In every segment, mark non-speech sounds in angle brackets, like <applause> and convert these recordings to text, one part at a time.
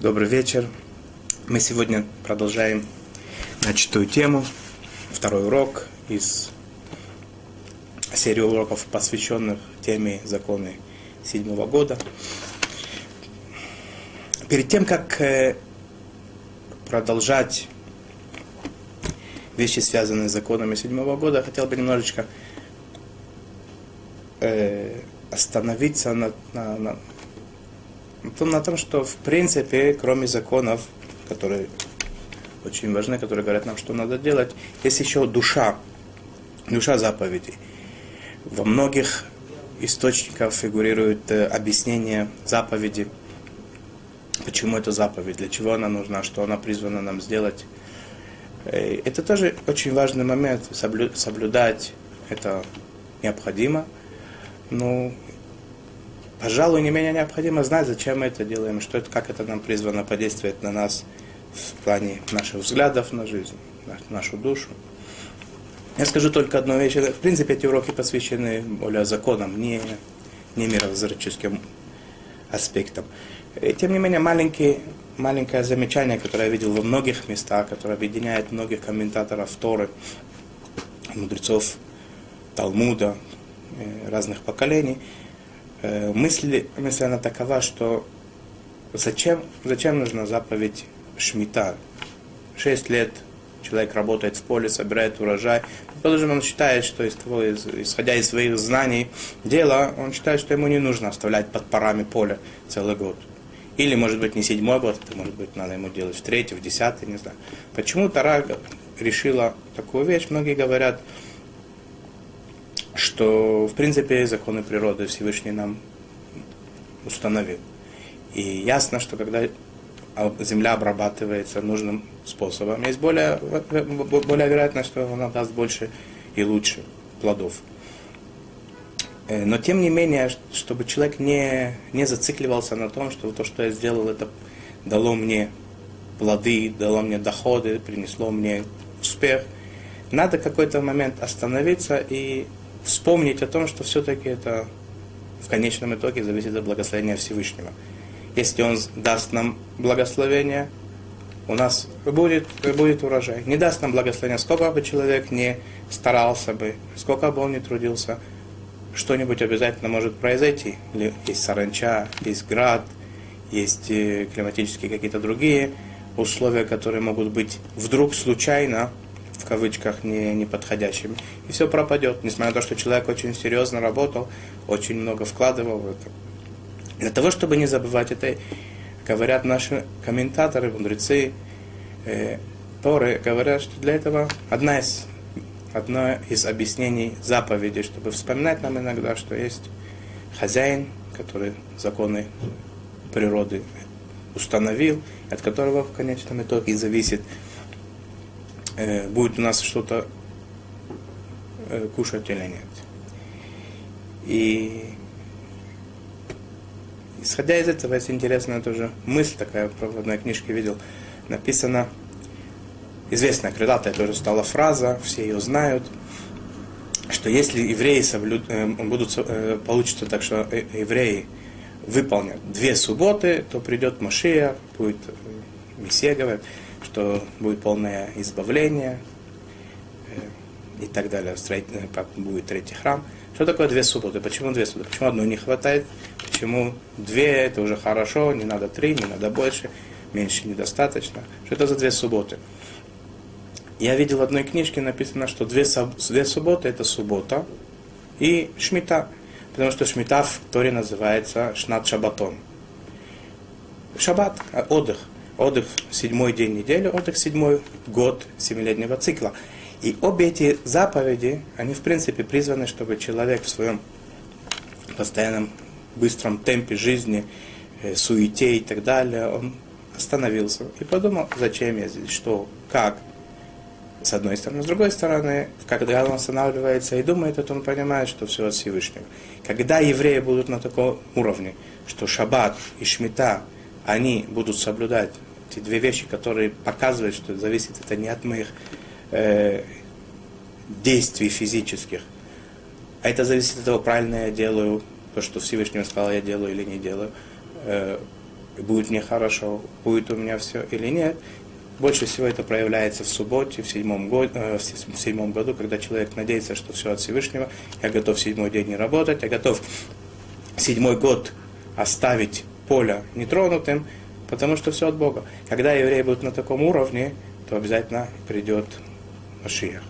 Добрый вечер. Мы сегодня продолжаем начатую тему, второй урок из серии уроков, посвященных теме законы седьмого года. Перед тем, как э, продолжать вещи, связанные с законами седьмого года, хотел бы немножечко э, остановиться на, на, на, на том, что в принципе, кроме законов, которые очень важны, которые говорят нам, что надо делать, есть еще душа, душа заповедей. Во многих источниках фигурирует э, объяснение заповеди, почему это заповедь, для чего она нужна, что она призвана нам сделать. Э, это тоже очень важный момент, соблюдать это необходимо. Ну, пожалуй, не менее необходимо знать, зачем мы это делаем, что это, как это нам призвано подействовать на нас в плане наших взглядов на жизнь, на нашу душу. Я скажу только одну вещь. В принципе, эти уроки посвящены более законам, не, не мировоззренческим аспектам. И, тем не менее, маленький, маленькое замечание, которое я видел во многих местах, которое объединяет многих комментаторов Торы, мудрецов Талмуда, э, разных поколений – мысль, мысль она такова, что зачем, зачем нужна заповедь Шмита? Шесть лет человек работает в поле, собирает урожай. Положим, он считает, что из того, из, исходя из своих знаний дела, он считает, что ему не нужно оставлять под парами поле целый год. Или, может быть, не седьмой год, это, может быть, надо ему делать в третий, в десятый, не знаю. Почему Тара решила такую вещь? Многие говорят, что, в принципе, законы природы Всевышний нам установил. И ясно, что когда земля обрабатывается нужным способом, есть более, более вероятно, что она даст больше и лучше плодов. Э, но тем не менее, чтобы человек не, не зацикливался на том, что то, что я сделал, это дало мне плоды, дало мне доходы, принесло мне успех, надо какой-то момент остановиться и вспомнить о том, что все-таки это в конечном итоге зависит от благословения Всевышнего. Если Он даст нам благословение, у нас будет, будет урожай. Не даст нам благословения, сколько бы человек не старался бы, сколько бы он ни трудился, что-нибудь обязательно может произойти. Есть саранча, есть град, есть э, климатические какие-то другие условия, которые могут быть вдруг случайно в кавычках не, не подходящими. И все пропадет, несмотря на то, что человек очень серьезно работал, очень много вкладывал в это. Для того, чтобы не забывать это, говорят наши комментаторы, мудрецы, э, Торы, говорят, что для этого одна из, одно из объяснений заповеди, чтобы вспоминать нам иногда, что есть хозяин, который законы природы установил, от которого в конечном итоге зависит э, будет у нас что-то э, кушать или нет. И исходя из этого, есть интересная тоже мысль такая, в одной книжке видел, написано, известная крылатая тоже стала фраза, все ее знают, что если евреи соблюд, э, будут, э, получится так, что э, евреи выполнят две субботы, то придет Машия, будет Мессия, говорит, что будет полное избавление э, и так далее, как будет третий храм. Что такое две субботы? Почему две субботы? Почему одной не хватает? Почему две? Это уже хорошо, не надо три, не надо больше, меньше недостаточно. Что это за две субботы? Я видел в одной книжке написано, что две, две субботы это суббота и шмита. Потому что шмита в Торе называется шнат шабатон. Шаббат, отдых отдых седьмой день недели, отдых седьмой год семилетнего цикла. И обе эти заповеди, они в принципе призваны, чтобы человек в своем постоянном быстром темпе жизни, э, суете и так далее, он остановился и подумал, зачем я здесь, что, как. С одной стороны. С другой стороны, когда он останавливается и думает, то он понимает, что все от Всевышнего. Когда евреи будут на таком уровне, что шаббат и шмита, они будут соблюдать эти две вещи, которые показывают, что зависит это не от моих э, действий физических, а это зависит от того, правильно я делаю то, что Всевышний сказал, я делаю или не делаю. Э, будет мне хорошо, будет у меня все или нет. Больше всего это проявляется в субботе, в седьмом, год, э, в седьмом году, когда человек надеется, что все от Всевышнего. Я готов седьмой день не работать, я готов седьмой год оставить поле нетронутым, потому что все от Бога. Когда евреи будут на таком уровне, то обязательно придет Машиях.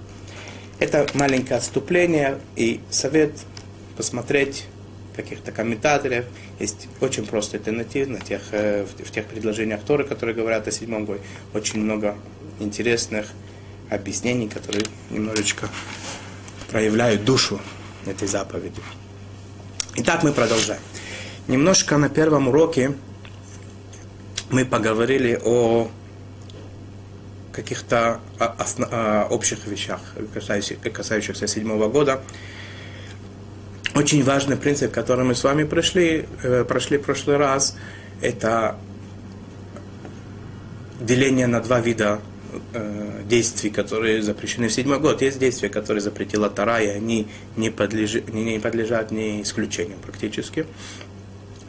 Это маленькое отступление и совет посмотреть каких-то комментаторов. Есть очень просто альтернатив тех, э, в тех предложениях Торы, которые говорят о седьмом годе. Очень много интересных объяснений, которые немножечко проявляют душу этой заповеди. Итак, мы продолжаем. Немножко на первом уроке мы поговорили о каких-то общих вещах, касающихся, седьмого года. Очень важный принцип, который мы с вами прошли, э, прошли в прошлый раз, это деление на два вида э, действий, которые запрещены в седьмой год. Есть действия, которые запретила Тара, и они не, подлежат, не подлежат ни исключениям практически.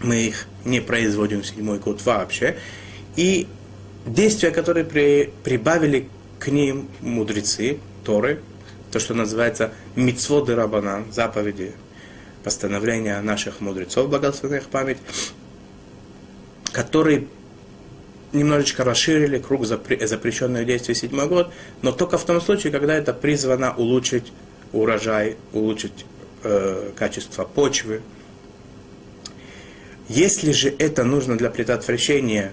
Мы их не производим в седьмой год вообще. И действия, которые при, прибавили к ним мудрецы, Торы, то, что называется мицводы рабанан, заповеди, постановления наших мудрецов, благословенных память, которые немножечко расширили круг запрещенных действий седьмой год, но только в том случае, когда это призвано улучшить урожай, улучшить э, качество почвы. Если же это нужно для предотвращения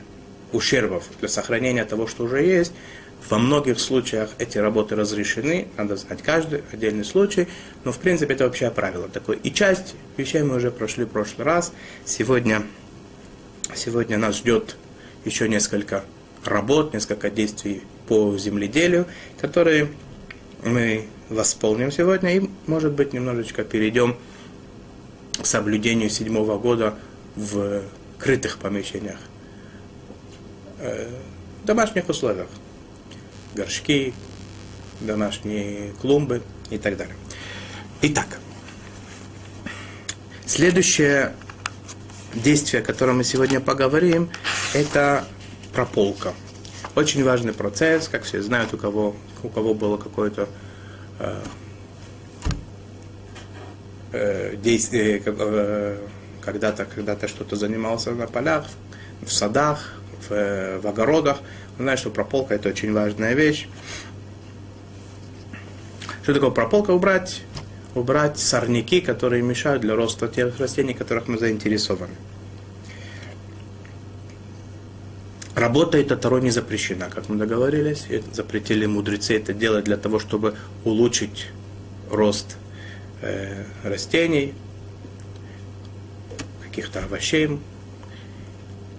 ущербов, для сохранения того, что уже есть, во многих случаях эти работы разрешены, надо знать каждый отдельный случай, но в принципе это общее правило такое. И часть вещей мы уже прошли в прошлый раз. Сегодня, сегодня нас ждет еще несколько работ, несколько действий по земледелию, которые мы восполним сегодня и, может быть, немножечко перейдем к соблюдению седьмого года в крытых помещениях, э, в домашних условиях горшки, домашние клумбы и так далее. Итак, следующее действие, о котором мы сегодня поговорим, это прополка. Очень важный процесс, как все знают, у кого, у кого было какое-то э, э, действие, э, когда-то когда что-то занимался на полях, в садах, в, в огородах, Знаешь, что прополка это очень важная вещь. Что такое прополка? Убрать, убрать сорняки, которые мешают для роста тех растений, которых мы заинтересованы. Работа эта Таро не запрещена, как мы договорились. Запретили мудрецы это делать для того, чтобы улучшить рост э, растений, каких-то овощей,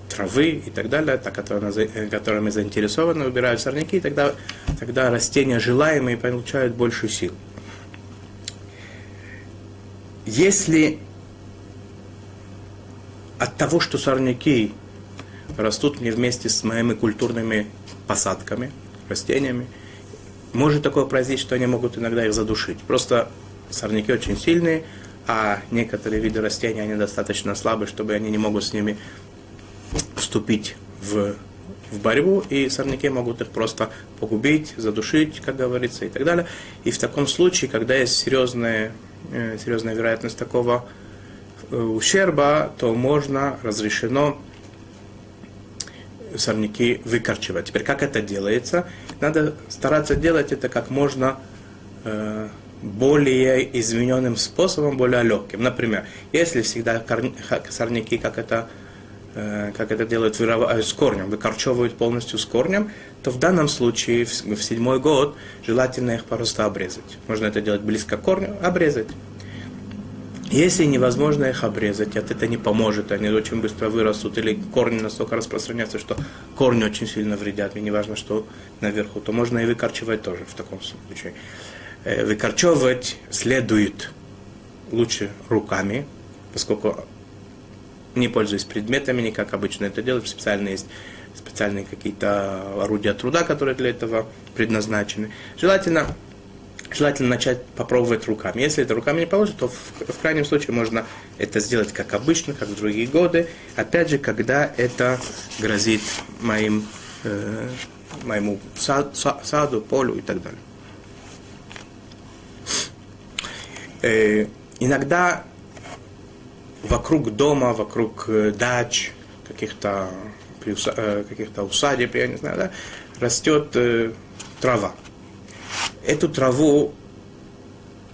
травы и так далее, та, которая, э, которыми заинтересованы, убирают сорняки, и тогда, тогда растения желаемые получают больше сил. Если от того, что сорняки растут не вместе с моими культурными посадками, растениями, может такое произойти, что они могут иногда их задушить. Просто сорняки очень сильные, а некоторые виды растений, они достаточно слабые, чтобы они не могут с ними вступить в, в борьбу, и сорняки могут их просто погубить, задушить, как говорится, и так далее. И в таком случае, когда есть серьезная, э, серьезная вероятность такого э, ущерба, то можно, разрешено сорняки выкорчевать. Теперь, как это делается? Надо стараться делать это как можно э, более измененным способом, более легким. Например, если всегда сорняки, как это Э, как это делают э, с корнем, выкорчевывают полностью с корнем, то в данном случае, в седьмой год, желательно их просто обрезать. Можно это делать близко к корню, обрезать. Если невозможно их обрезать, это, это не поможет, они очень быстро вырастут, или корни настолько распространяются, что корни очень сильно вредят, и неважно, что наверху, то можно и выкорчевать тоже в таком случае. Э, выкорчевывать следует лучше руками, поскольку не пользуясь предметами, не как обычно это делают, специально есть специальные какие-то орудия труда, которые для этого предназначены. Желательно, желательно начать попробовать руками. Если это руками не получится, то в, в крайнем случае можно это сделать как обычно, как в другие годы. Опять же, когда это грозит моим, э, моему сад, саду, полю и так далее. Э, иногда вокруг дома, вокруг э, дач, каких-то э, каких-то усадеб, я не знаю, да, растет э, трава. Эту траву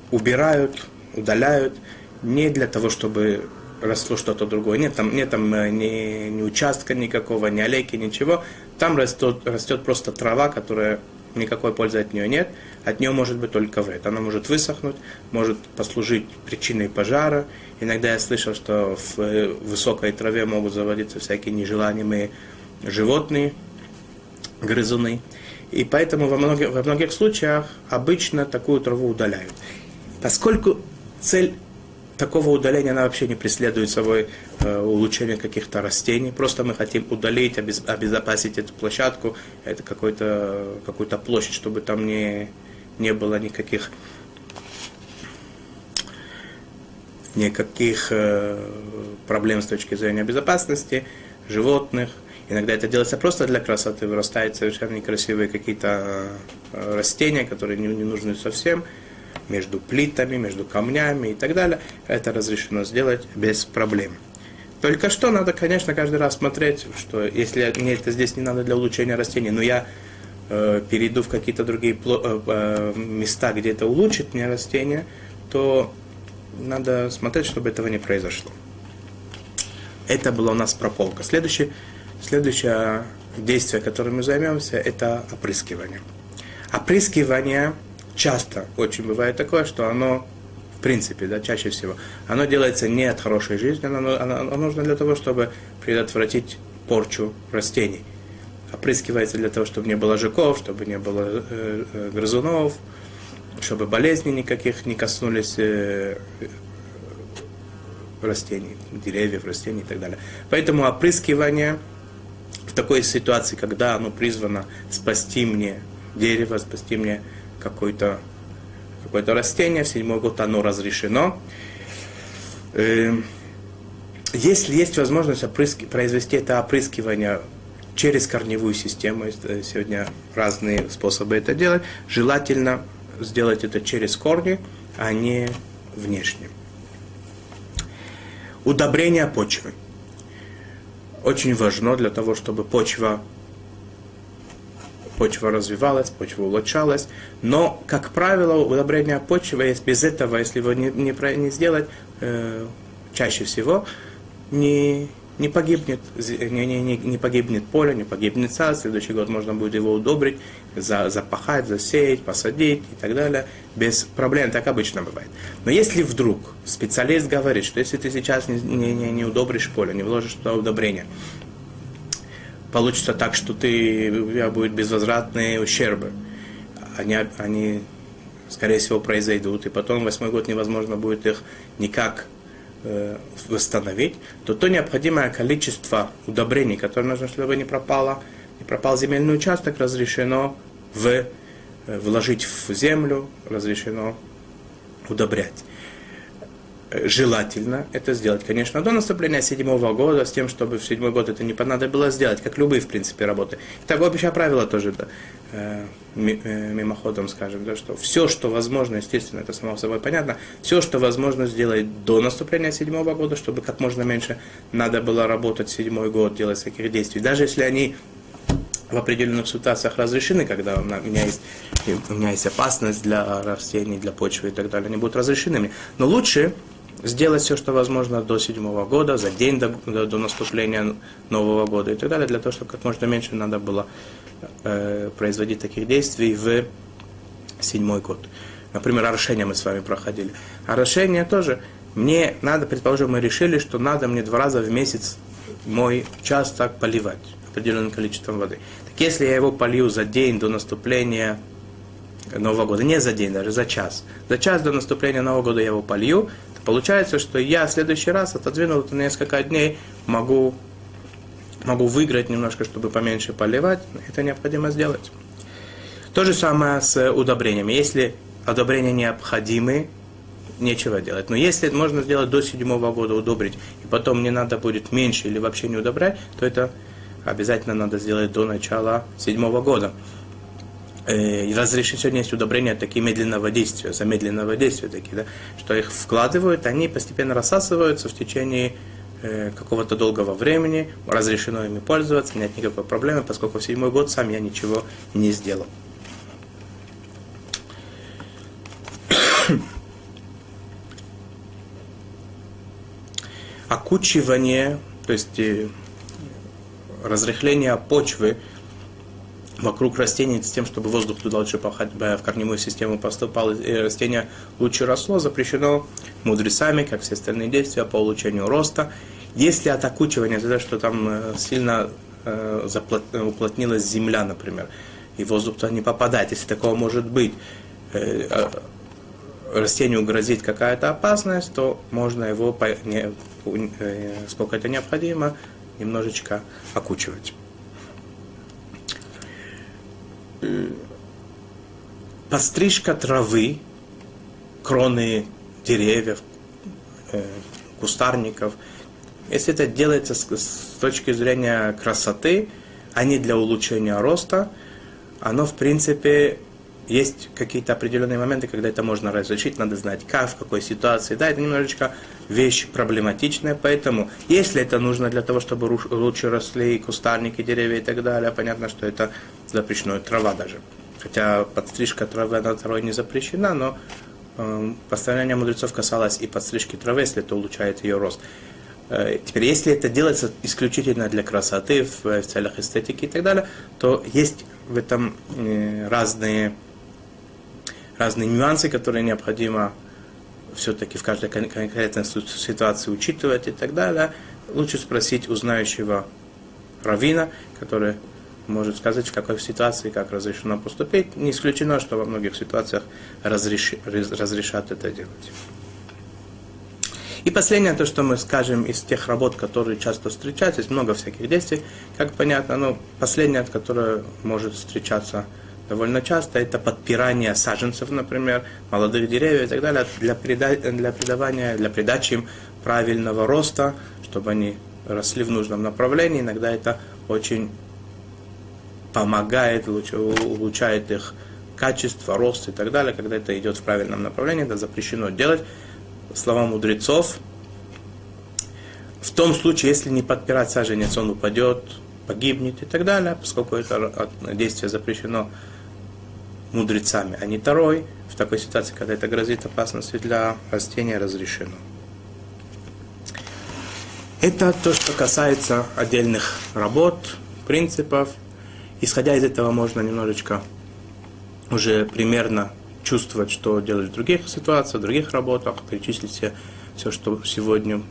убирают, удаляют не для того, чтобы росло что-то другое. Нет там, нет там э, ни, ни участка никакого, ни аллейки, ничего. Там растет, растет просто трава, которая никакой пользы от нее нет. От нее может быть только вред. Она может высохнуть, может послужить причиной пожара. Иногда я слышал, что в э, высокой траве могут заводиться всякие нежелаемые животные, грызуны. И поэтому во многих, во многих случаях обычно такую траву удаляют. Поскольку цель такого удаления она вообще не преследует собой э, улучшение каких-то растений. Просто мы хотим удалить, обез, обезопасить эту площадку, это какую-то площадь, чтобы там не, не было никаких никаких э, проблем с точки зрения безопасности животных, Иногда это делается просто для красоты, вырастают совершенно некрасивые какие-то э, растения, которые не, не нужны совсем, между плитами, между камнями и так далее. Это разрешено сделать без проблем. Только что надо, конечно, каждый раз смотреть, что если мне это здесь не надо для улучшения растений, но я э, перейду в какие-то другие э, э, места, где это улучшит мне растение, то надо смотреть, чтобы этого не произошло. Это была у нас прополка. Следующий Следующее действие, которым мы займемся, это опрыскивание. Опрыскивание часто очень бывает такое, что оно, принципе, да, чаще всего, оно делается не от хорошей жизни, оно, оно, оно нужно для того, чтобы предотвратить порчу растений. Опрыскивается для того, чтобы не было жуков, чтобы не было э, э, грызунов, чтобы болезни никаких не коснулись э, растений, деревьев, растений и так далее. Поэтому опрыскивание – в такой ситуации, когда оно призвано спасти мне дерево, спасти мне какое-то какое растение, в седьмой год оно разрешено. Эм, если есть возможность опрыски, произвести это опрыскивание через корневую систему, э, сегодня разные способы это делать, желательно сделать это через корни, а не внешне. Удобрение почвы очень важно для того, чтобы почва, почва развивалась, почва улучшалась. Но, как правило, удобрение почвы, без этого, если его не, не, не сделать, э, чаще всего не, не погибнет, не, не, не, не погибнет поле, не погибнет сад, следующий год можно будет его удобрить, за, запахать, засеять, посадить и так далее, без проблем, так обычно бывает. Но если вдруг специалист говорит, что если ты сейчас не, не, не, удобришь поле, не вложишь туда удобрения, получится так, что ты, у тебя будут безвозвратные ущербы. Они, они, скорее всего, произойдут, и потом восьмой год невозможно будет их никак Э, восстановить, то то необходимое количество удобрений, которое нужно, чтобы не пропало, не пропал земельный участок, разрешено в, э, вложить в землю, разрешено удобрять желательно это сделать, конечно, до наступления седьмого года, с тем, чтобы в седьмой год это не понадобилось сделать, как любые, в принципе, работы. Так общее правило тоже, да, э, э, мимоходом скажем, да, что все, что возможно, естественно, это само собой понятно, все, что возможно сделать до наступления седьмого года, чтобы как можно меньше надо было работать седьмой год, делать всяких действий. Даже если они в определенных ситуациях разрешены, когда у меня есть, у меня есть опасность для растений, для почвы и так далее, они будут разрешены мне. Но лучше сделать все, что возможно до седьмого года, за день до, до, до наступления Нового года и так далее, для того, чтобы как можно меньше надо было э, производить таких действий в седьмой год. Например, орошение мы с вами проходили. Орошение тоже. Мне надо, предположим, мы решили, что надо мне два раза в месяц мой участок поливать определенным количеством воды. Так если я его полью за день до наступления Нового года, не за день, даже за час. За час до наступления Нового года я его полью, Получается, что я в следующий раз, отодвинул это на несколько дней, могу, могу выиграть немножко, чтобы поменьше поливать. Это необходимо сделать. То же самое с удобрениями. Если одобрения необходимы, нечего делать. Но если можно сделать до седьмого года, удобрить, и потом не надо будет меньше или вообще не удобрять, то это обязательно надо сделать до начала седьмого года. Э, разрешить сегодня есть удобрения такие медленного действия, замедленного действия такие, да, что их вкладывают, они постепенно рассасываются в течение э, какого-то долгого времени, разрешено ими пользоваться, нет никакой проблемы, поскольку в седьмой год сам я ничего не сделал. Окучивание, то есть э, разрыхление почвы вокруг растений с тем, чтобы воздух туда лучше в корневую систему поступал, и растение лучше росло, запрещено мудрецами, как все остальные действия по улучшению роста. Если от окучивания, то что там э, сильно э, уплотнилась земля, например, и воздух туда не попадает, если такого может быть, э, а, растению грозит какая-то опасность, то можно его, сколько это необходимо, немножечко окучивать. Пострижка травы, кроны деревьев, э, кустарников, если это делается с точки зрения красоты, а не для улучшения роста, оно в принципе есть какие-то определенные моменты, когда это можно разрешить, надо знать, как, в какой ситуации. Да, это немножечко вещь проблематичная, поэтому если это нужно для того, чтобы лучше росли кустарники, деревья и так далее, понятно, что это запрещено, трава даже. Хотя подстрижка травы на второй не запрещена, но э, постановление мудрецов касалось и подстрижки травы, если это улучшает ее рост. Э, теперь, если это делается исключительно для красоты, в, в целях эстетики и так далее, то есть в этом э, разные разные нюансы, которые необходимо все-таки в каждой конкретной ситуации учитывать и так далее, лучше спросить у знающего равина, который может сказать, в какой ситуации как разрешено поступить. Не исключено, что во многих ситуациях разреш... разрешат это делать. И последнее, то, что мы скажем из тех работ, которые часто встречаются, есть много всяких действий, как понятно, но последнее, которое может встречаться довольно часто, это подпирание саженцев, например, молодых деревьев и так далее, для, прида, для придавания, для придачи им правильного роста, чтобы они росли в нужном направлении. Иногда это очень помогает, улучшает их качество, рост и так далее, когда это идет в правильном направлении, это запрещено делать. Слова мудрецов, в том случае, если не подпирать саженец, он упадет, погибнет и так далее, поскольку это действие запрещено мудрецами, а не второй. В такой ситуации, когда это грозит опасностью для растения, разрешено. Это то, что касается отдельных работ, принципов. Исходя из этого можно немножечко уже примерно чувствовать, что делать в других ситуациях, в других работах, перечислить все, все что сегодня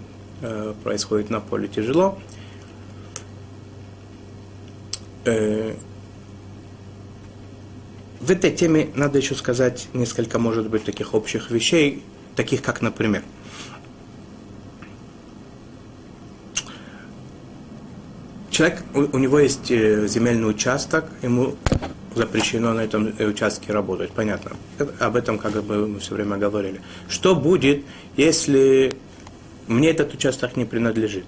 э, происходит на поле тяжело. Э, в этой теме надо еще сказать несколько, может быть, таких общих вещей, таких как, например, человек, у, него есть э, земельный участок, ему запрещено на этом участке работать, понятно. Об этом как бы мы все время говорили. Что будет, если мне этот участок не принадлежит?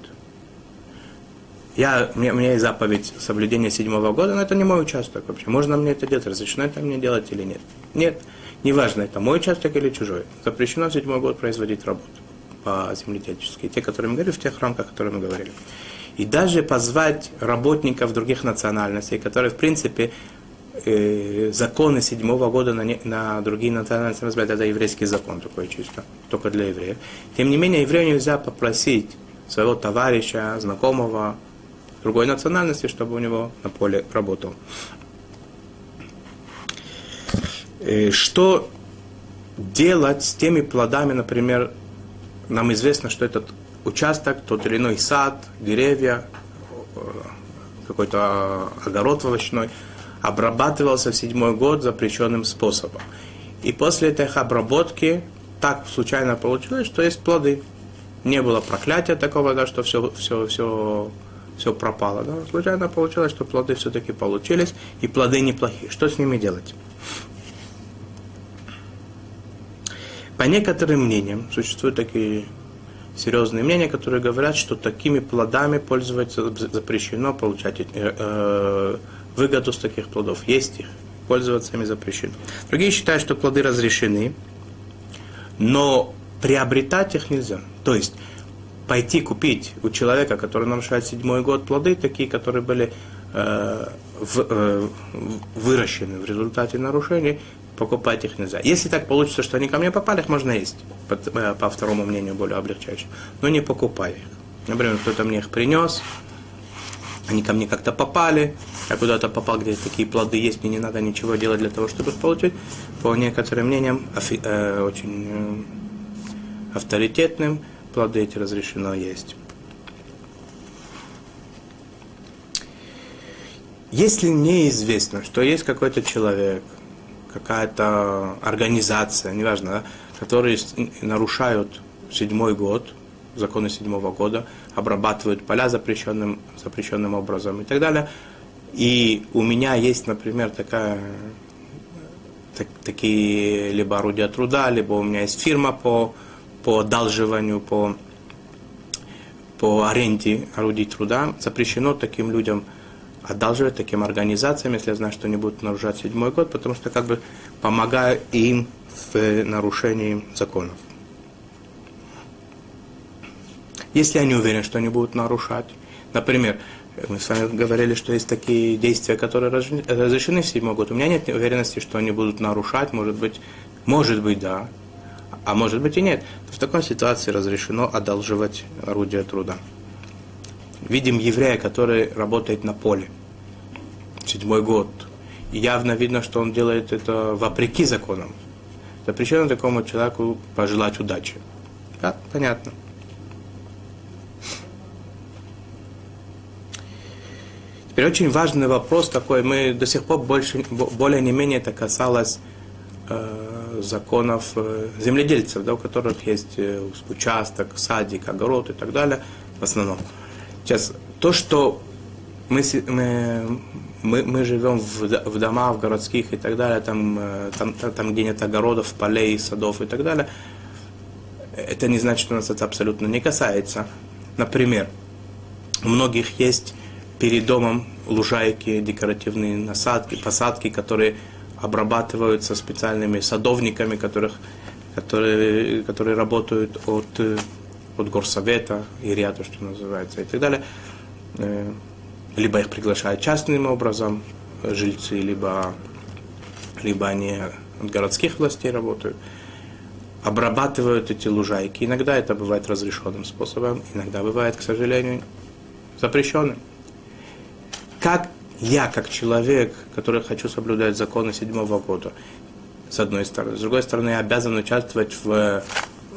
Я, меня есть заповедь соблюдения седьмого года, но это не мой участок вообще. Можно мне это делать, разрешено это мне делать или нет? Нет. Неважно, это мой участок или чужой. Запрещено в седьмой год производить работу по земледельческой. Те, которые мы говорили, в тех рамках, которые мы говорили. И даже позвать работников других национальностей, которые, в принципе, э, законы седьмого года на, не, на другие национальности разбирают, это еврейский закон такой чисто, только для евреев. Тем не менее, еврею нельзя попросить своего товарища, знакомого, другой национальности, чтобы у него на поле работал. И что делать с теми плодами, например, нам известно, что этот участок, тот или иной сад, деревья, э, какой-то огород овощной, обрабатывался в седьмой год запрещенным способом. И после этой обработки так случайно получилось, что есть плоды. Не было проклятия такого, да, что все, все, все все пропало. Да? Случайно получилось, что плоды все-таки получились, и плоды неплохие. Что с ними делать? По некоторым мнениям, существуют такие серьезные мнения, которые говорят, что такими плодами пользоваться запрещено, получать э, э, выгоду с таких плодов. Есть их, пользоваться ими запрещено. Другие считают, что плоды разрешены, но приобретать их нельзя. То есть пойти купить у человека, который нарушает седьмой год, плоды, такие, которые были э, в, э, выращены в результате нарушений, покупать их нельзя. Если так получится, что они ко мне попали, их можно есть, по, э, по второму мнению, более облегчающему. Но не покупай их. Например, кто-то мне их принес, они ко мне как-то попали, я куда-то попал, где такие плоды есть, мне не надо ничего делать для того, чтобы их получить. По некоторым мнениям, э, очень э, авторитетным, плоды эти разрешено есть. Если мне известно, что есть какой-то человек, какая-то организация, неважно, да, которые нарушают седьмой год, законы седьмого года, обрабатывают поля запрещенным, запрещенным образом и так далее. И у меня есть, например, такая, так, такие либо орудия труда, либо у меня есть фирма по, по одалживанию, по, по аренде орудий труда. Запрещено таким людям одалживать таким организациям, если я знаю, что они будут нарушать седьмой год, потому что как бы помогаю им в нарушении законов. Если я не уверен, что они будут нарушать, например, мы с вами говорили, что есть такие действия, которые разрешены в седьмой год. У меня нет уверенности, что они будут нарушать, может быть, может быть, да, а может быть и нет. В такой ситуации разрешено одалживать орудие труда видим еврея, который работает на поле. Седьмой год. И явно видно, что он делает это вопреки законам. Запрещено такому человеку пожелать удачи. Да, понятно. Теперь очень важный вопрос такой. Мы до сих пор больше, более не менее это касалось э, законов э, земледельцев, да, у которых есть э, участок, садик, огород и так далее в основном. Сейчас, то, что мы, мы, мы, мы живем в, в домах, в городских и так далее, там, э, там, там где нет огородов, полей, садов и так далее, это не значит, что нас это абсолютно не касается. Например, у многих есть перед домом лужайки, декоративные насадки, посадки, которые обрабатываются специальными садовниками, которых, которые, которые работают от от горсовета, и ряда, что называется, и так далее. Э, либо их приглашают частным образом жильцы, либо, либо они от городских властей работают. Обрабатывают эти лужайки. Иногда это бывает разрешенным способом, иногда бывает, к сожалению, запрещенным. Как я, как человек, который хочу соблюдать законы седьмого года, с одной стороны. С другой стороны, я обязан участвовать в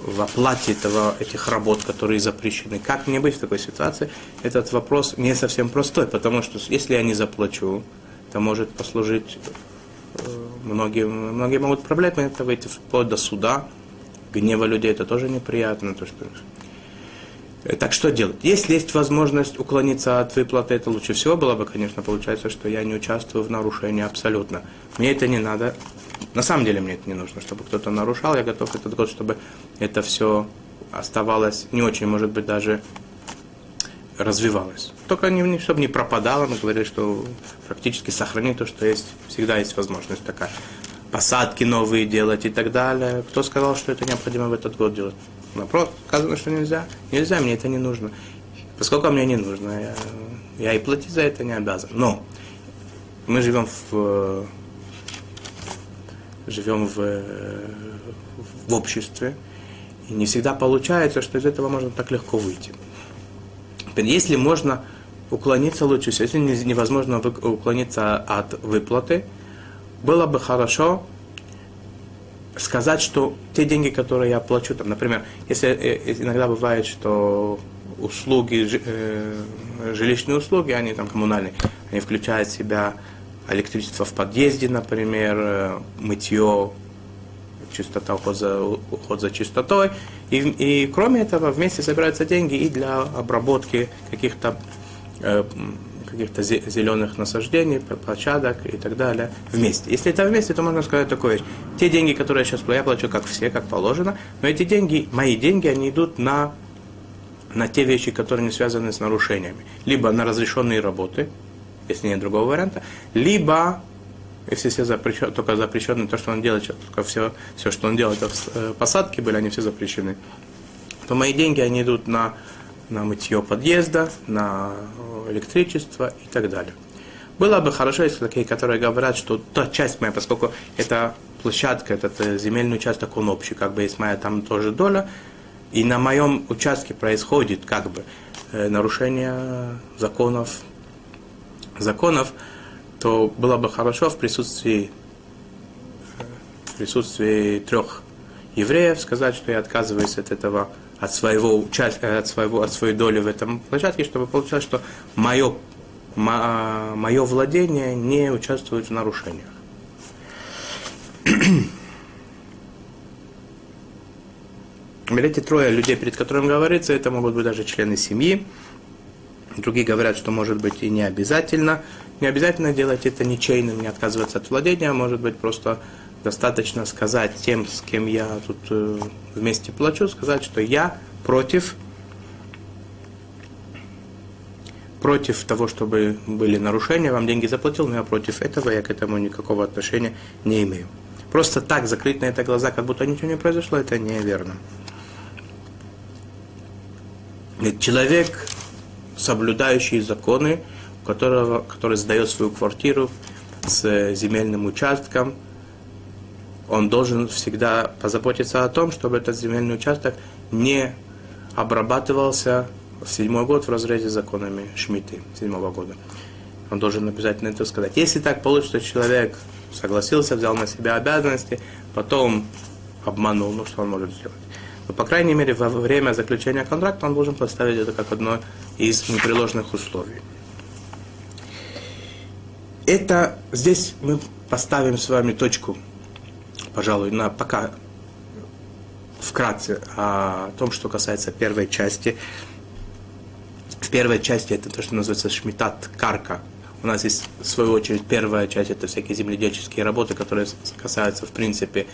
в оплате этого, этих работ, которые запрещены. Как мне быть в такой ситуации? Этот вопрос не совсем простой, потому что если я не заплачу, то может послужить э, многие, многие могут проблемы, это выйти вплоть до суда, гнева людей, это тоже неприятно. То, что... Э, так что делать? Если есть возможность уклониться от выплаты, это лучше всего было бы, конечно, получается, что я не участвую в нарушении абсолютно. Мне это не надо, на самом деле мне это не нужно, чтобы кто-то нарушал. Я готов этот год, чтобы это все оставалось не очень, может быть, даже развивалось. Только не, чтобы не пропадало, мы говорили, что практически сохранить то, что есть, всегда есть возможность такая. Посадки новые делать и так далее. Кто сказал, что это необходимо в этот год делать? Напротив, сказано, что нельзя. Нельзя, мне это не нужно. Поскольку мне не нужно, я, я и платить за это не обязан. Но мы живем в живем в, в обществе, и не всегда получается, что из этого можно так легко выйти. Если можно уклониться лучше если невозможно уклониться от выплаты, было бы хорошо сказать, что те деньги, которые я плачу, там, например, если э, иногда бывает, что услуги, э, жилищные услуги, они там коммунальные, они включают в себя электричество в подъезде, например, э, мытье, чистота, уход за, уход за чистотой. И, и кроме этого вместе собираются деньги и для обработки каких-то э, каких-то зеленых насаждений, площадок и так далее вместе. Если это вместе, то можно сказать такое вещь. Те деньги, которые я сейчас плачу, я плачу как все, как положено, но эти деньги, мои деньги, они идут на, на те вещи, которые не связаны с нарушениями. Либо на разрешенные работы, если нет другого варианта, либо если все запрещены, только запрещено то, что он делает, только все, все, что он делает, э, посадки были, они все запрещены, то мои деньги, они идут на, на мытье подъезда, на электричество и так далее. Было бы хорошо, если такие, которые говорят, что та часть моя, поскольку это площадка, этот э, земельный участок, он общий, как бы есть моя там тоже доля, и на моем участке происходит как бы э, нарушение законов, законов, то было бы хорошо в присутствии, в присутствии трех евреев сказать, что я отказываюсь от этого, от своего участия, от, своего, от своей доли в этом площадке, чтобы получалось, что мое, мое владение не участвует в нарушениях. <clears throat> Эти трое людей, перед которыми говорится, это могут быть даже члены семьи. Другие говорят, что может быть и не обязательно. Не обязательно делать это ничейным, не отказываться от владения, а может быть просто достаточно сказать тем, с кем я тут э, вместе плачу, сказать, что я против, против того, чтобы были нарушения, вам деньги заплатил, но я против этого, я к этому никакого отношения не имею. Просто так закрыть на это глаза, как будто ничего не произошло, это неверно. Человек, соблюдающий законы, которого, который сдает свою квартиру с земельным участком, он должен всегда позаботиться о том, чтобы этот земельный участок не обрабатывался в седьмой год в разрезе законами Шмиты седьмого года. Он должен обязательно это сказать. Если так получится, человек согласился, взял на себя обязанности, потом обманул, ну что он может сделать? Но, по крайней мере, во время заключения контракта он должен поставить это как одно из непреложных условий. Это здесь мы поставим с вами точку, пожалуй, на пока вкратце о том, что касается первой части. В первой части это то, что называется шмитат карка. У нас есть, в свою очередь, первая часть, это всякие земледельческие работы, которые касаются, в принципе,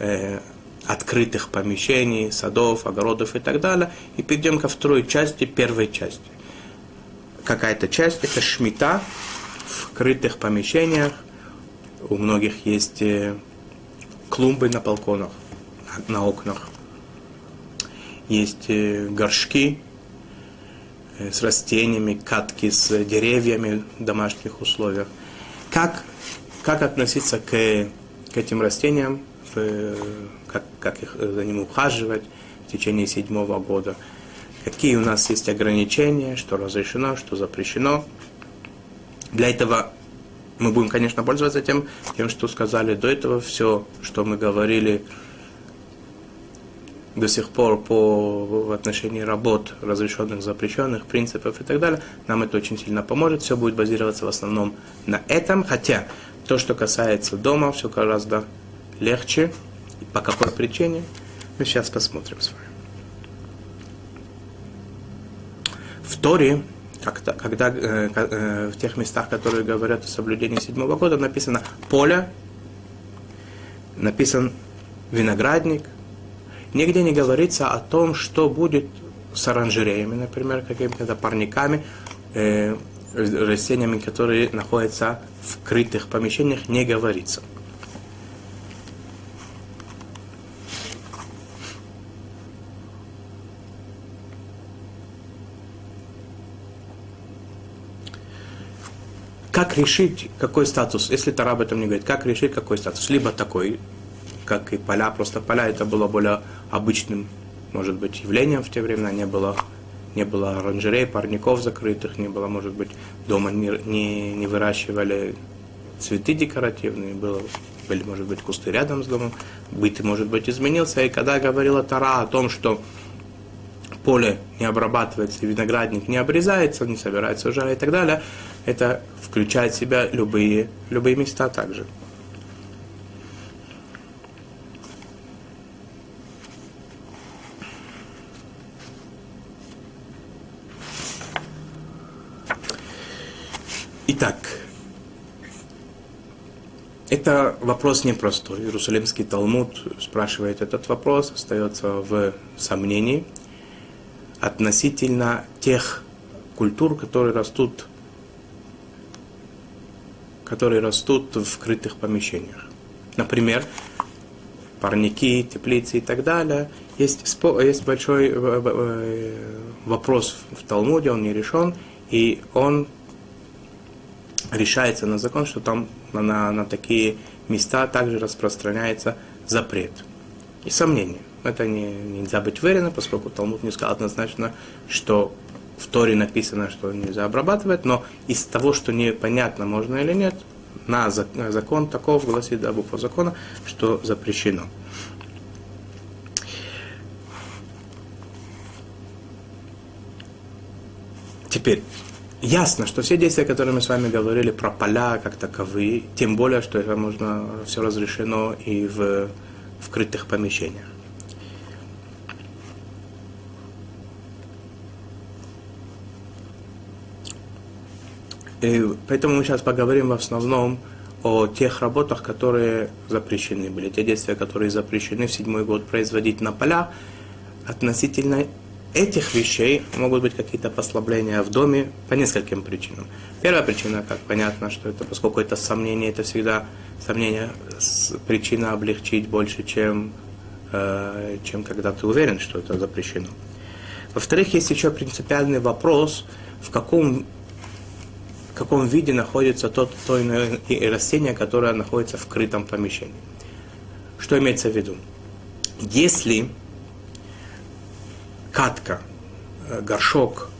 э, открытых помещений, садов, огородов и так далее. И перейдем ко второй части, первой части. Какая-то часть – это шмита, в крытых помещениях. У многих есть э, клумбы на балконах, на окнах. Есть э, горшки э, с растениями, катки с деревьями в домашних условиях. Как, как относиться к, к этим растениям, как, как их, за ними ухаживать в течение седьмого года? Какие у нас есть ограничения, что разрешено, что запрещено – для этого мы будем, конечно, пользоваться тем, тем, что сказали до этого, все, что мы говорили до сих пор по, в отношении работ, разрешенных, запрещенных, принципов и так далее, нам это очень сильно поможет. Все будет базироваться в основном на этом, хотя то, что касается дома, все гораздо легче. И по какой причине, мы сейчас посмотрим с вами. В Торе когда, когда э, э, в тех местах, которые говорят о соблюдении седьмого года, написано поле, написан виноградник. Нигде не говорится о том, что будет с оранжереями, например, какими-то парниками, э, растениями, которые находятся в крытых помещениях, не говорится. Решить, какой статус, если Тара об этом не говорит, как решить, какой статус? Либо такой, как и поля, просто поля это было более обычным, может быть, явлением в те времена, не было, не было оранжерей, парников закрытых, не было, может быть, дома не, не, не выращивали цветы декоративные, было, были, может быть, кусты рядом с домом, быт, может быть, изменился, и когда говорила Тара о том, что поле не обрабатывается, виноградник не обрезается, не собирается уже и так далее, это включает в себя любые, любые места также. Итак, это вопрос непростой. Иерусалимский Талмуд спрашивает этот вопрос, остается в сомнении относительно тех культур, которые растут, которые растут в крытых помещениях. Например, парники, теплицы и так далее. Есть, есть большой э, э, вопрос в Талмуде, он не решен, и он решается на закон, что там на, на такие места также распространяется запрет. И сомнение. Это не, нельзя быть уверенным, поскольку Талмуд не сказал однозначно, что в Торе написано, что нельзя обрабатывать, но из того, что непонятно, можно или нет, на закон таков гласит да, буква закона, что запрещено. Теперь, ясно, что все действия, которые мы с вами говорили про поля как таковые, тем более, что это можно все разрешено и в вкрытых помещениях. И поэтому мы сейчас поговорим в основном о тех работах, которые запрещены были, те действия, которые запрещены в седьмой год производить на полях относительно этих вещей могут быть какие-то послабления в доме по нескольким причинам. Первая причина, как понятно, что это, поскольку это сомнение, это всегда сомнение, причина облегчить больше, чем, э, чем когда ты уверен, что это запрещено. Во-вторых, есть еще принципиальный вопрос, в каком, в каком виде находится тот, то иное растение, которое находится в скрытом помещении. Что имеется в виду? Если катка, э, горшок,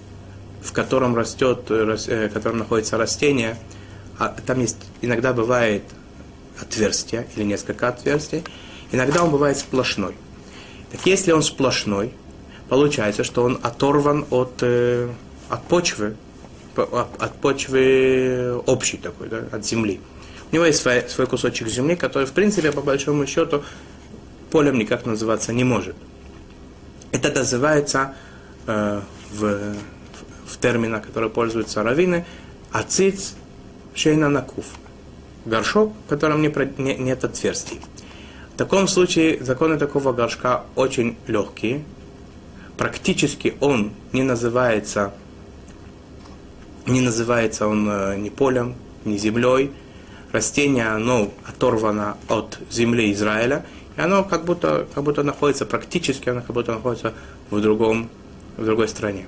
в котором растет, э, э, в котором находится растение, а там есть, иногда бывает отверстие или несколько отверстий, иногда он бывает сплошной. Так если он сплошной, получается, что он оторван от, от почвы, от почвы общей такой, да, от земли. У него есть свой, свой кусочек земли, который, в принципе, по большому счету, полем никак называться не может. Это называется э, в, в терминах, которые пользуются раввины, ациц шейна накуф. Горшок, в котором не, не, нет отверстий. В таком случае законы такого горшка очень легкие. Практически он не называется, не называется он э, ни полем, ни землей. Растение, оно оторвано от земли Израиля, и оно как будто, как будто находится практически, оно как будто находится в, другом, в другой стране.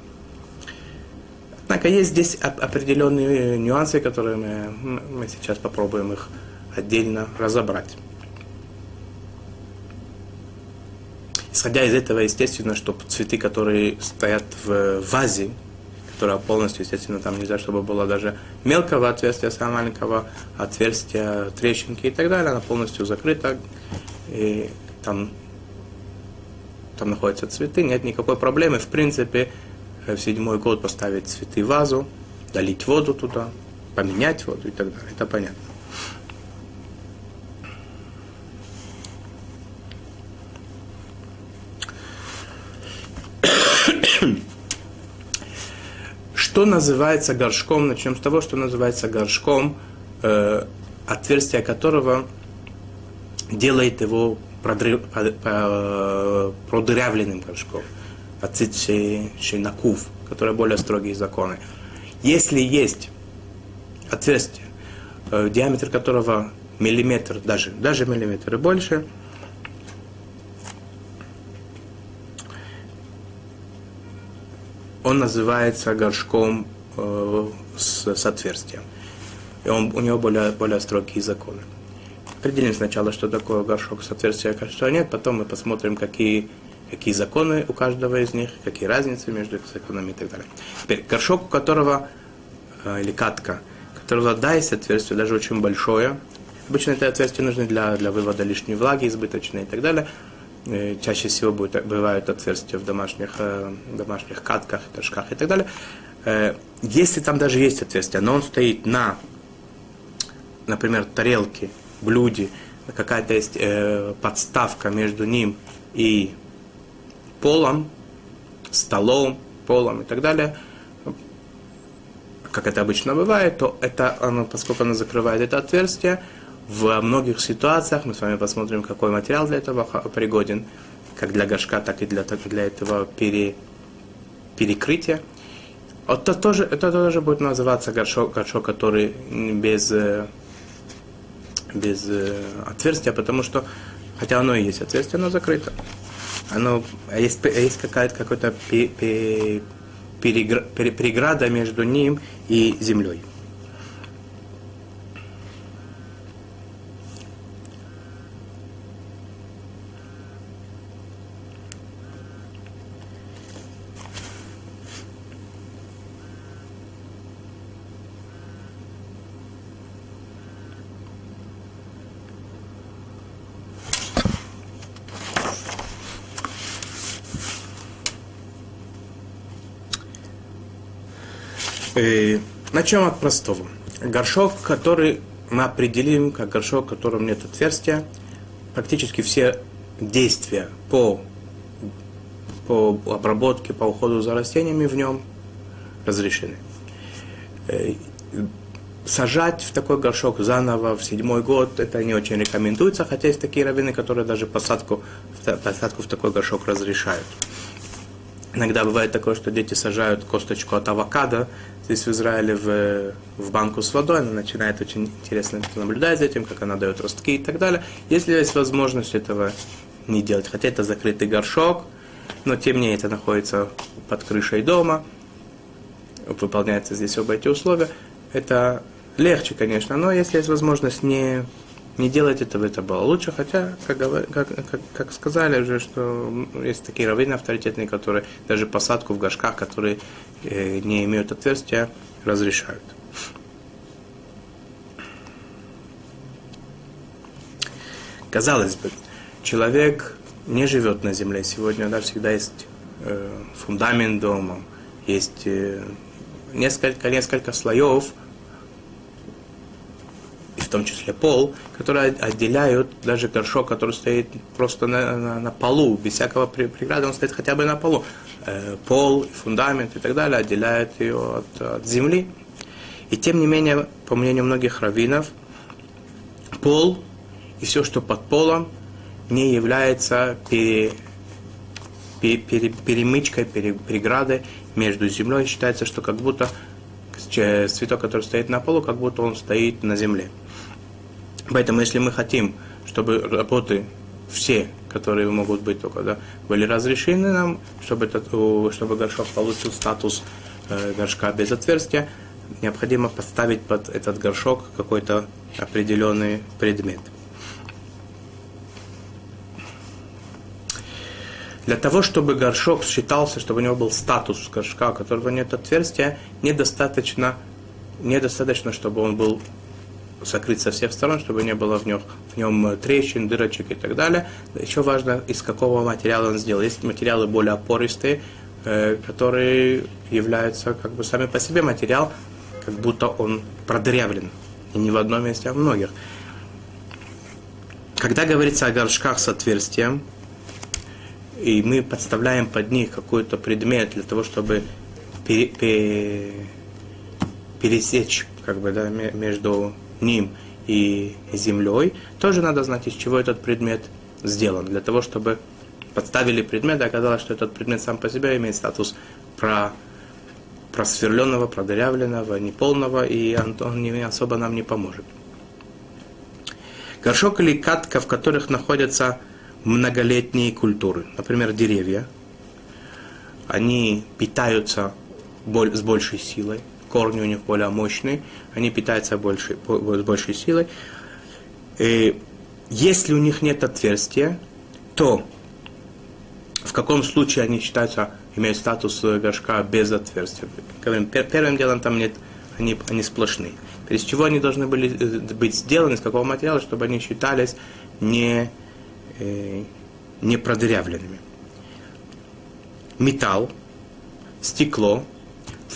Однако есть здесь определенные нюансы, которые мы, мы сейчас попробуем их отдельно разобрать. Исходя из этого, естественно, что цветы, которые стоят в вазе, которая полностью, естественно, там нельзя, чтобы было даже мелкого отверстия, самого маленького отверстия, трещинки и так далее, она полностью закрыта, и там, там находятся цветы, нет никакой проблемы. В принципе, в седьмой год поставить цветы в вазу, долить воду туда, поменять воду и так далее. Это понятно. Что называется горшком? Начнем с того, что называется горшком, э, отверстие которого делает его продрыв, продырявленным горшком. Ацит шинакув, которые более строгие законы. Если есть отверстие, э, диаметр которого миллиметр, даже, даже миллиметр и больше, он называется горшком э, с, с отверстием. И он, у него более, более строгие законы. Определим сначала, что такое горшок с отверстием, а что нет, потом мы посмотрим, какие, какие законы у каждого из них, какие разницы между законами и так далее. Теперь, горшок, у которого, э, или катка, которого да, есть отверстие, даже очень большое, обычно это отверстие нужно для, для вывода лишней влаги, избыточной и так далее, чаще всего будет, бывают отверстия в домашних, э, домашних катках, горшках и так далее. Если там даже есть отверстие, но он стоит на, например, тарелке блюде какая-то есть э, подставка между ним и полом, столом, полом и так далее, как это обычно бывает, то это оно, поскольку оно закрывает это отверстие, в многих ситуациях, мы с вами посмотрим, какой материал для этого пригоден, как для горшка, так и для, так для этого пере, перекрытия. Это тоже, это тоже будет называться горшок, горшок который без, э, без э, отверстия, потому что, хотя оно и есть отверстие, оно закрыто. Оно, а есть, а есть какая-то какой-то переграда между ним и землей. Начнем от простого. Горшок, который мы определим как горшок, в котором нет отверстия, практически все действия по, по обработке, по уходу за растениями в нем разрешены. Э, сажать в такой горшок заново в седьмой год, это не очень рекомендуется, хотя есть такие раввины, которые даже посадку, посадку в такой горшок разрешают. Иногда бывает такое, что дети сажают косточку от авокадо здесь в Израиле в, в банку с водой, она начинает очень интересно наблюдать за этим, как она дает ростки и так далее. Если есть возможность этого не делать, хотя это закрытый горшок, но тем не менее это находится под крышей дома, выполняются здесь оба эти условия, это легче, конечно, но если есть возможность не не делать этого, это было лучше, хотя, как, как, как, как сказали уже, что есть такие раввины авторитетные, которые даже посадку в горшках, которые э, не имеют отверстия, разрешают. Казалось бы, человек не живет на земле. Сегодня да, всегда есть э, фундамент дома, есть э, несколько, несколько слоев – в том числе пол, которые отделяют даже горшок, который стоит просто на, на, на полу, без всякого преграды, он стоит хотя бы на полу. Э, пол, фундамент и так далее отделяют ее от, от земли. И тем не менее, по мнению многих раввинов, пол и все, что под полом, не является пере, пере, пере, перемычкой, пере, преградой между землей. Считается, что как будто цветок, который стоит на полу, как будто он стоит на земле. Поэтому, если мы хотим, чтобы работы все, которые могут быть только, да, были разрешены нам, чтобы, этот, чтобы горшок получил статус э, горшка без отверстия, необходимо поставить под этот горшок какой-то определенный предмет. Для того, чтобы горшок считался, чтобы у него был статус горшка, у которого нет отверстия, недостаточно, недостаточно чтобы он был закрыть со всех сторон, чтобы не было в нем, в нем трещин, дырочек и так далее. Еще важно, из какого материала он сделан. Есть материалы более опористые, э, которые являются как бы сами по себе материал, как будто он продырявлен. И не в одном месте, а в многих. Когда говорится о горшках с отверстием, и мы подставляем под них какой-то предмет для того, чтобы пере, пере, пересечь как бы, да, между ним и землей, тоже надо знать, из чего этот предмет сделан, для того, чтобы подставили предмет, и оказалось, что этот предмет сам по себе имеет статус про просверленного, продырявленного, неполного, и он не, особо нам не поможет. Горшок или катка, в которых находятся многолетние культуры, например, деревья, они питаются с большей силой, корни у них более мощные, они питаются больше, с большей силой. И если у них нет отверстия, то в каком случае они считаются, имеют статус горшка без отверстия? Говорим, первым делом там нет, они, они сплошные. Из чего они должны были э, быть сделаны, из какого материала, чтобы они считались не, э, не продырявленными. Металл, стекло,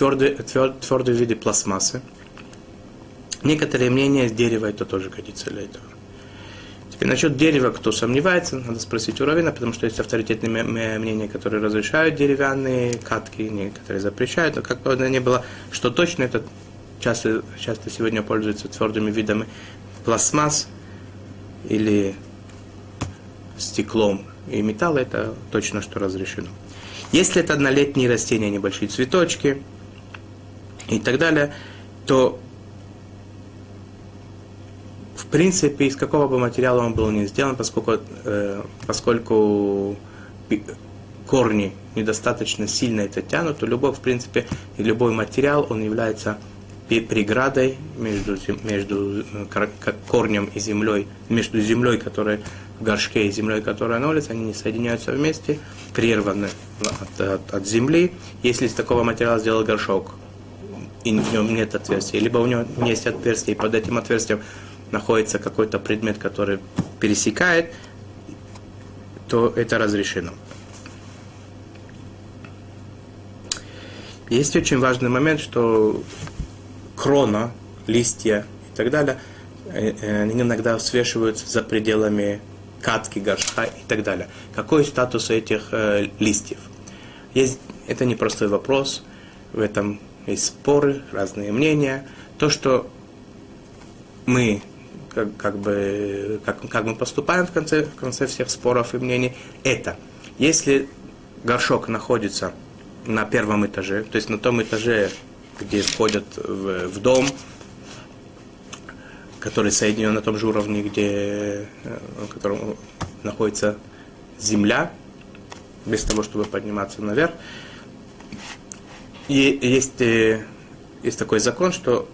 твердые, тверд, твердые виды пластмассы. Некоторые мнения с дерева это тоже годится для этого. Теперь насчет дерева, кто сомневается, надо спросить у Равина, потому что есть авторитетные мнения, которые разрешают деревянные катки, некоторые запрещают. Но как бы ни было, что точно это часто, часто сегодня пользуются твердыми видами пластмасс или стеклом и металл, это точно что разрешено. Если это однолетние растения, небольшие цветочки и так далее, то в принципе из какого бы материала он был не сделан, поскольку, э, поскольку корни недостаточно сильно это тянут, то любой, в принципе, и любой материал, он является преградой между, между э, корнем и землей, между землей, которая в горшке, и землей, которая на улице, они не соединяются вместе, прерваны от, от, от земли. Если из такого материала сделал горшок, и в нем нет отверстия, либо у него есть отверстие, и под этим отверстием находится какой-то предмет, который пересекает, то это разрешено. Есть очень важный момент, что крона, листья и так далее, э, э, они иногда свешиваются за пределами катки, горшка и так далее. Какой статус этих э, листьев? Есть, это непростой вопрос, в этом есть споры, разные мнения. То, что мы как, как бы как, как мы поступаем в конце, в конце всех споров и мнений, это если горшок находится на первом этаже, то есть на том этаже, где входят в, в дом, который соединен на том же уровне, где, на э, котором находится земля, без того, чтобы подниматься наверх. И есть, э, есть такой закон, что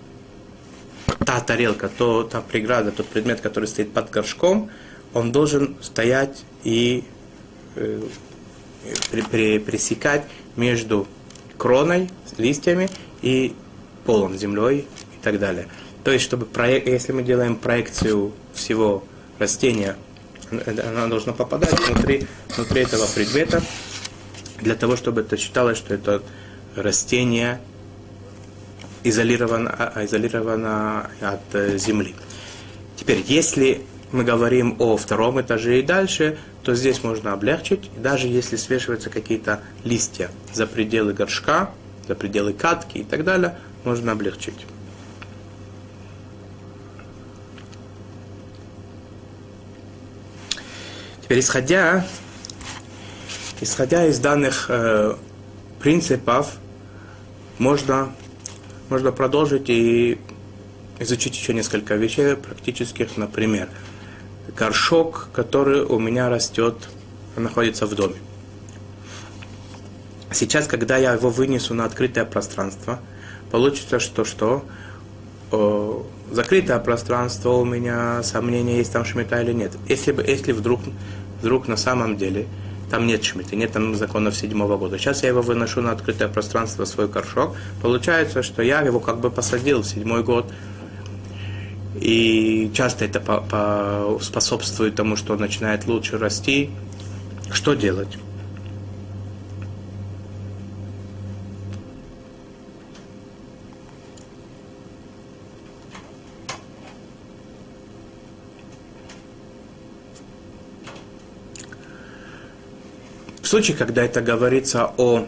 та тарелка, то, та преграда, тот предмет, который стоит под горшком, он должен стоять и э, при, при, пресекать между кроной, листьями и полом, землей и так далее. То есть, чтобы проект, если мы делаем проекцию всего растения, она должна попадать внутри, внутри этого предмета, для того, чтобы это считалось, что это растение изолировано, а, изолировано от э, земли. Теперь, если мы говорим о втором этаже и дальше, то здесь можно облегчить, даже если свешиваются какие-то листья за пределы горшка, за пределы катки и так далее, можно облегчить. Теперь, исходя, исходя из данных э, принципов, можно, можно продолжить и изучить еще несколько вещей практических. Например, горшок, который у меня растет, находится в доме. Сейчас, когда я его вынесу на открытое пространство, получится, что что? О, закрытое пространство у меня, сомнения, есть там шмита или нет. Если, бы, если вдруг, вдруг на самом деле там нет шмиты, нет там законов седьмого года. Сейчас я его выношу на открытое пространство, свой горшок. Получается, что я его как бы посадил в седьмой год. И часто это по, по способствует тому, что он начинает лучше расти. Что делать? В случае, когда это говорится о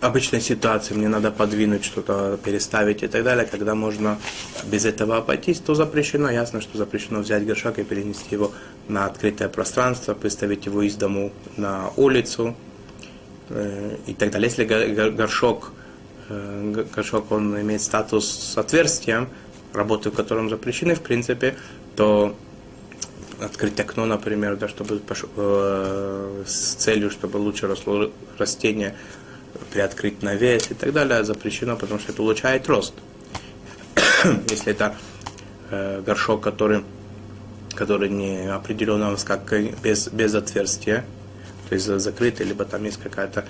обычной ситуации, мне надо подвинуть что-то, переставить и так далее, когда можно без этого обойтись, то запрещено. Ясно, что запрещено взять горшок и перенести его на открытое пространство, выставить его из дому на улицу э, и так далее. Если горшок, э, горшок он имеет статус с отверстием, работы в котором запрещены, в принципе, то открыть окно, например, да, чтобы э, с целью, чтобы лучше росло растение, приоткрыть навес и так далее, запрещено, потому что это улучшает рост. <coughs> Если это э, горшок, который, который не определенно как без, без отверстия, то есть закрытый, либо там есть какая-то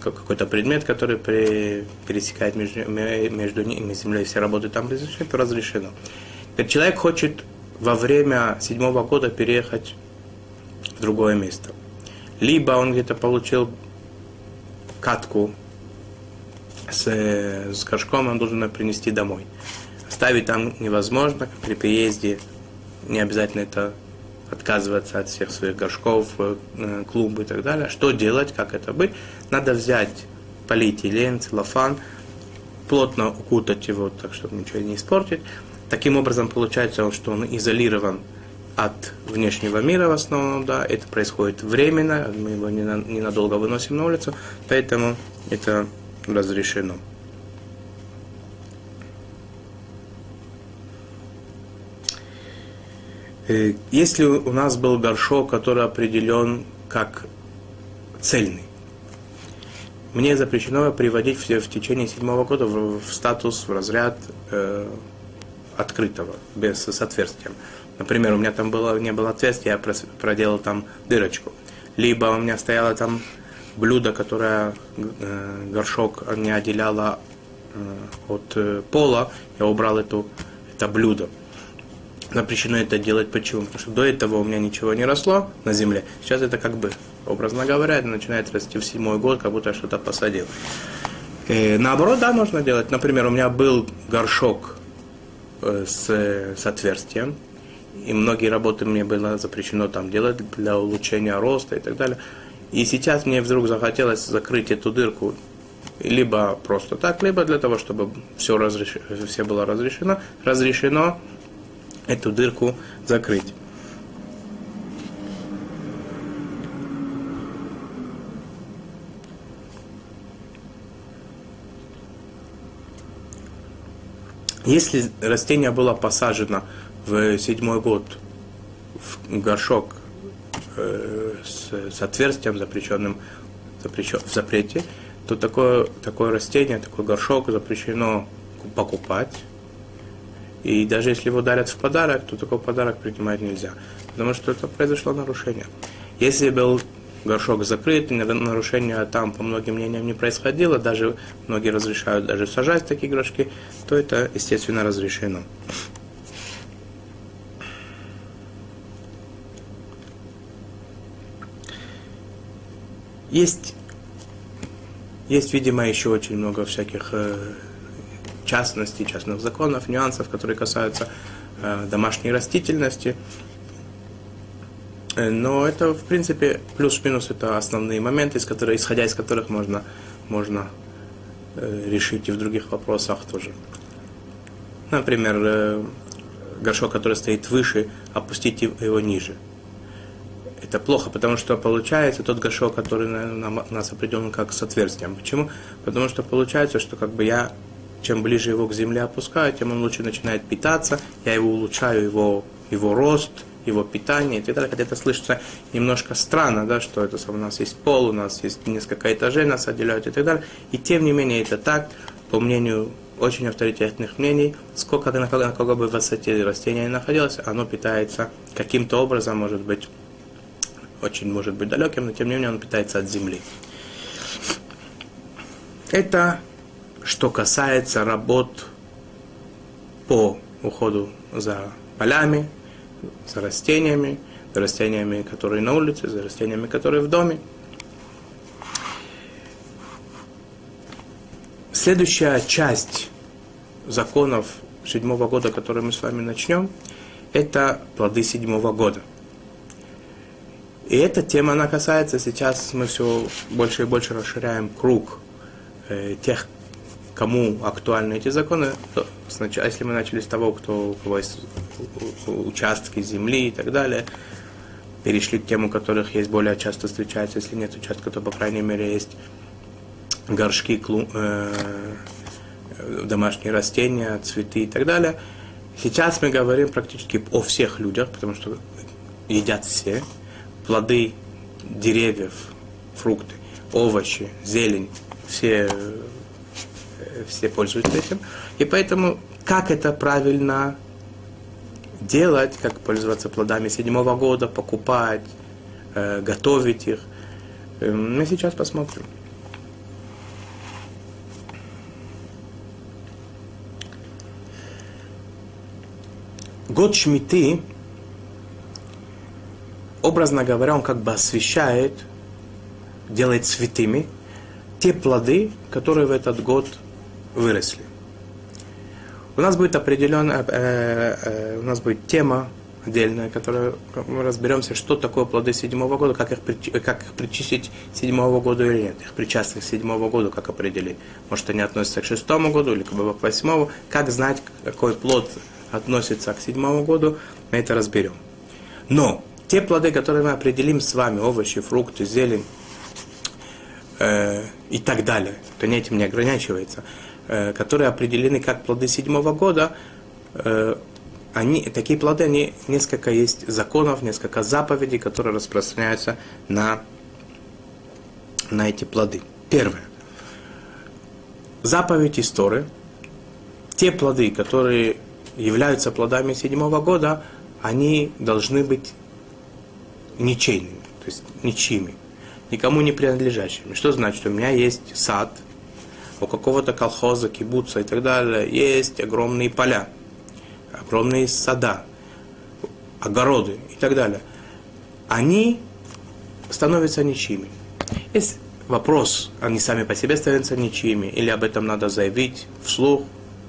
какой-то предмет, который при, пересекает между, между ними землей, все работы там разрешено. Теперь человек хочет во время седьмого года переехать в другое место. Либо он где-то получил катку с, с горшком, он должен ее принести домой. Оставить там невозможно, при переезде не обязательно это отказываться от всех своих горшков, э, клумбы и так далее. Что делать, как это быть? Надо взять полиэтилен, целлофан, плотно укутать его, так чтобы ничего не испортить. Таким образом, получается, что он изолирован от внешнего мира в основном, да, это происходит временно, мы его ненадолго выносим на улицу, поэтому это разрешено. Э, если у нас был горшок, который определен как цельный, мне запрещено приводить в, течение седьмого года в, в статус, в разряд э, открытого, без, с отверстием. Например, у меня там было, не было отверстия, я проделал там дырочку. Либо у меня стояло там блюдо, которое э, горшок не отделяло э, от э, пола, я убрал эту, это блюдо. Запрещено это делать почему? Потому что до этого у меня ничего не росло на земле. Сейчас это как бы, образно говоря, начинает расти в седьмой год, как будто я что-то посадил. Э, наоборот, да, можно делать. Например, у меня был горшок с, с отверстием, и многие работы мне было запрещено там делать для улучшения роста и так далее. И сейчас мне вдруг захотелось закрыть эту дырку либо просто так, либо для того, чтобы все, разреш... все было разрешено, разрешено эту дырку закрыть. Если растение было посажено в седьмой год в горшок э, с, с отверстием, запрещенным запрещен, в запрете, то такое, такое растение, такой горшок запрещено покупать. И даже если его дарят в подарок, то такой подарок принимать нельзя. Потому что это произошло нарушение. Если был горшок закрыт, нарушения там, по многим мнениям, не происходило, даже многие разрешают даже сажать такие горшки, то это, естественно, разрешено. Есть, есть, видимо, еще очень много всяких э, частностей, частных законов, нюансов, которые касаются э, домашней растительности. Э, но это, в принципе, плюс-минус это основные моменты, из которых, исходя из которых можно, можно э, решить и в других вопросах тоже. Например, э, горшок, который стоит выше, опустить его ниже – это плохо, потому что получается тот горшок, который на, нас определен как с отверстием. Почему? Потому что получается, что как бы я чем ближе его к земле опускаю, тем он лучше начинает питаться, я его улучшаю, его, его рост, его питание и так далее. Хотя это слышится немножко странно, да, что это у нас есть пол, у нас есть несколько этажей, нас отделяют и так далее. И тем не менее это так, по мнению очень авторитетных мнений, сколько на, на какой бы высоте растение находилось, оно питается каким-то образом, может быть, очень может быть далеким, но тем не менее он питается от земли. Это что касается работ по уходу за полями, за растениями, за растениями, которые на улице, за растениями, которые в доме. Следующая часть законов седьмого года, который мы с вами начнем, это плоды седьмого года – и эта тема, она касается, сейчас мы все больше и больше расширяем круг э, тех, кому актуальны эти законы. То, сначала, если мы начали с того, кто, у кого есть участки земли и так далее, перешли к тем, у которых есть более часто встречается, если нет участка, то, по крайней мере, есть горшки, клу, э, домашние растения, цветы и так далее. Сейчас мы говорим практически о всех людях, потому что едят все, плоды деревьев, фрукты, овощи, зелень, все, э, все пользуются этим. И поэтому, как это правильно делать, как пользоваться плодами седьмого года, покупать, э, готовить их, э, мы сейчас посмотрим. Год Шмиты образно говоря, он как бы освещает, делает святыми те плоды, которые в этот год выросли. У нас будет определенная, э, э, у нас будет тема отдельная, которая мы разберемся, что такое плоды седьмого года, как их, как их причислить седьмого года или нет, их причастных к седьмому году, как определить. Может, они относятся к шестому году или к восьмому, как знать, какой плод относится к седьмому году, мы это разберем. Но те плоды, которые мы определим с вами, овощи, фрукты, зелень э, и так далее, то не этим не ограничивается, э, которые определены как плоды седьмого года, э, они, такие плоды, они несколько есть законов, несколько заповедей, которые распространяются на, на эти плоды. Первое. Заповедь истории. Те плоды, которые являются плодами седьмого года, они должны быть ничейными, то есть ничьими, никому не принадлежащими. Что значит, у меня есть сад, у какого-то колхоза, кибуца и так далее, есть огромные поля – огромные сада, огороды и так далее, они становятся ничьими. Есть вопрос, они сами по себе становятся ничьими, или об этом надо заявить вслух,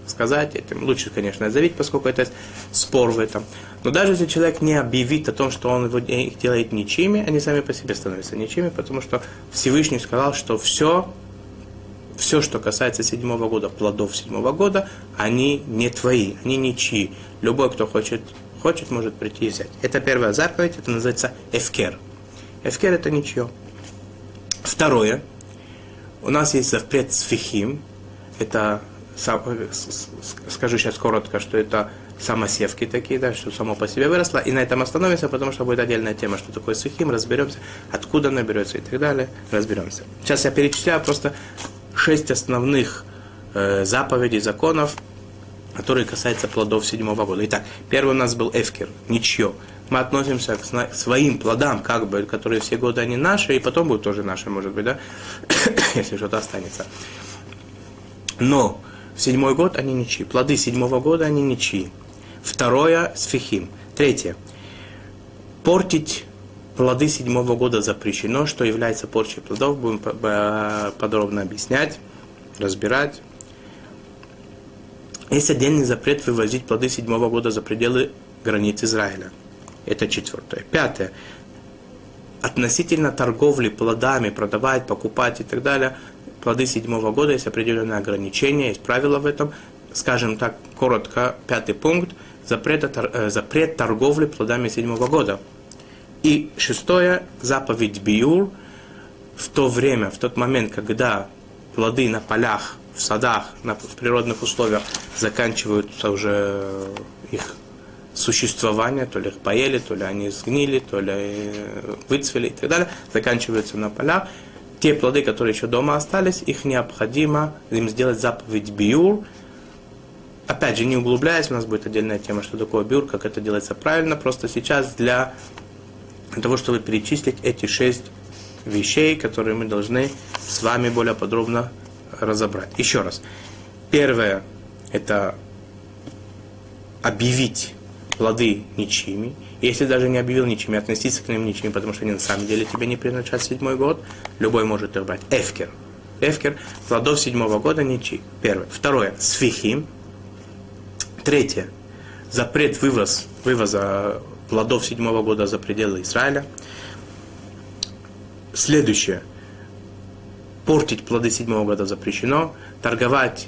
сказать, это лучше, конечно, заявить, поскольку это спор в этом. Но даже если человек не объявит о том, что он их делает ничьими, они сами по себе становятся ничьими, потому что Всевышний сказал, что все все, что касается седьмого года, плодов седьмого года, они не твои, они ничьи. Любой, кто хочет, хочет, может прийти и взять. Это первая заповедь, это называется эфкер. Эфкер это ничье. Второе, у нас есть запрет сфихим, это, скажу сейчас коротко, что это самосевки такие, да, что само по себе выросло, и на этом остановимся, потому что будет отдельная тема, что такое сухим, разберемся, откуда она берется и так далее, разберемся. Сейчас я перечисляю просто шесть основных э, заповедей, законов, которые касаются плодов седьмого года. Итак, первый у нас был эфкер, ничье. Мы относимся к своим плодам, как бы, которые все годы они наши, и потом будут тоже наши, может быть, да, <coughs> если что-то останется. Но в седьмой год они ничьи. Плоды седьмого года они ничьи. Второе – сфихим. Третье – портить плоды седьмого года запрещено, что является порчей плодов, будем подробно объяснять, разбирать. Есть отдельный запрет вывозить плоды седьмого года за пределы границ Израиля. Это четвертое. Пятое. Относительно торговли плодами, продавать, покупать и так далее, плоды седьмого года есть определенные ограничения, есть правила в этом. Скажем так, коротко, пятый пункт. Запрет, э, запрет торговли плодами седьмого года. И шестое, заповедь Биюр, в то время, в тот момент, когда плоды на полях, в садах, на, в природных условиях заканчиваются уже их существование, то ли их поели, то ли они сгнили, то ли выцвели и так далее, заканчиваются на полях. Те плоды, которые еще дома остались, их необходимо им сделать заповедь биюр. Опять же, не углубляясь, у нас будет отдельная тема, что такое биюр, как это делается правильно. Просто сейчас для для того, чтобы перечислить эти шесть вещей, которые мы должны с вами более подробно разобрать. Еще раз. Первое – это объявить плоды ничьими. Если даже не объявил ничьими, относиться к ним ничьими, потому что они на самом деле тебе не принадлежат седьмой год, любой может их брать. Эфкер. Эфкер – плодов седьмого года ничьи. Первое. Второе – сфихим. Третье – запрет вывоз, вывоза плодов седьмого года за пределы Израиля. Следующее. Портить плоды седьмого года запрещено. Торговать,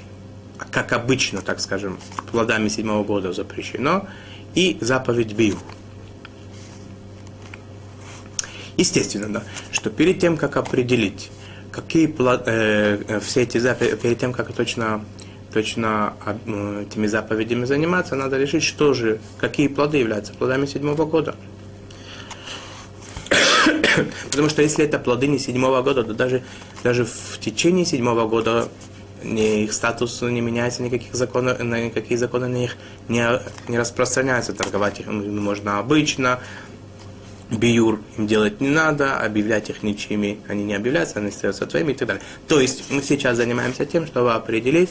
как обычно, так скажем, плодами седьмого года запрещено. И заповедь Бию. Естественно, да, что перед тем, как определить, какие э, все эти заповеди, перед тем, как точно точно этими заповедями заниматься, надо решить, что же, какие плоды являются плодами седьмого года. <coughs> Потому что если это плоды не седьмого года, то даже, даже в течение седьмого года не, их статус не меняется, никаких законов, никакие законы на них не, не распространяются. Торговать их можно обычно, биюр им делать не надо, объявлять их ничьими они не объявляются, они остаются твоими и так далее. То есть мы сейчас занимаемся тем, чтобы определить,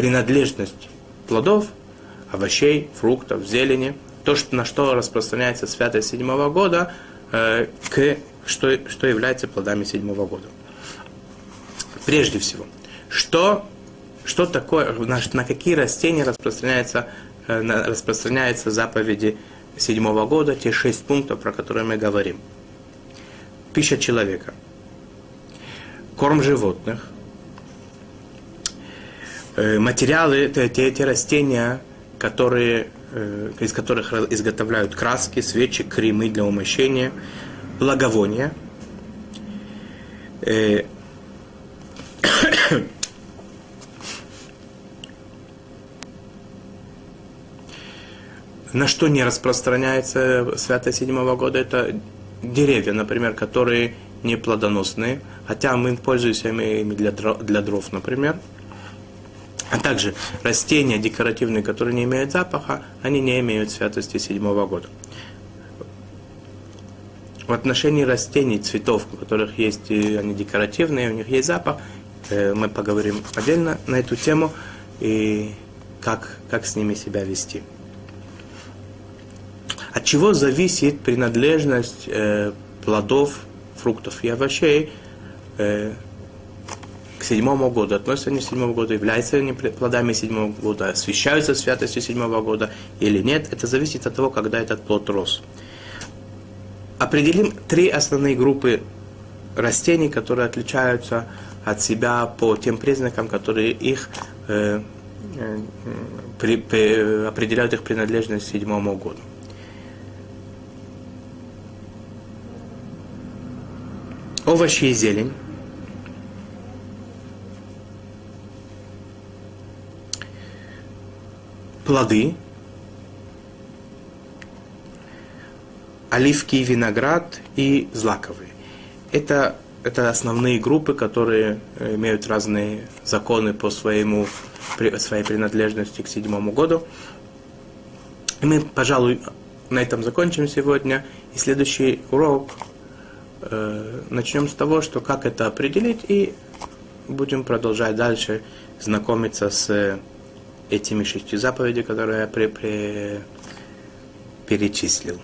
принадлежность плодов, овощей, фруктов, зелени, то, что, на что распространяется святость седьмого года, э, к, что, что является плодами седьмого года. Прежде всего, что, что такое, на, на какие растения распространяется, э, на, распространяются заповеди седьмого года, те шесть пунктов, про которые мы говорим. Пища человека, корм животных, материалы, это те, те растения, которые, э, из которых изготовляют краски, свечи, кремы для умощения, благовония, э, <coughs> На что не распространяется святость седьмого года, это деревья, например, которые не плодоносные, хотя мы пользуемся ими для дров, например. А также растения декоративные, которые не имеют запаха, они не имеют святости седьмого года. В отношении растений, цветов, у которых есть, они декоративные, у них есть запах, э, мы поговорим отдельно на эту тему и как, как с ними себя вести. От чего зависит принадлежность э, плодов, фруктов и овощей э, к седьмому году? Относятся они к седьмому году, являются они плодами седьмого года, освещаются святостью седьмого года или нет? Это зависит от того, когда этот плод рос. Определим три основные группы растений, которые отличаются от себя по тем признакам, которые их э, э, при, при, определяют их принадлежность к седьмому году. овощи и зелень, плоды, оливки, виноград и злаковые. Это, это основные группы, которые э, имеют разные законы по своему, своей принадлежности к седьмому году. И мы, пожалуй, на этом закончим сегодня. И следующий урок Э, начнем с того, что как это определить, и будем продолжать дальше знакомиться с этими шестью заповедями, которые я при, при, перечислил.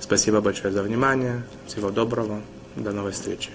Спасибо большое за внимание. Всего доброго. До новой встречи.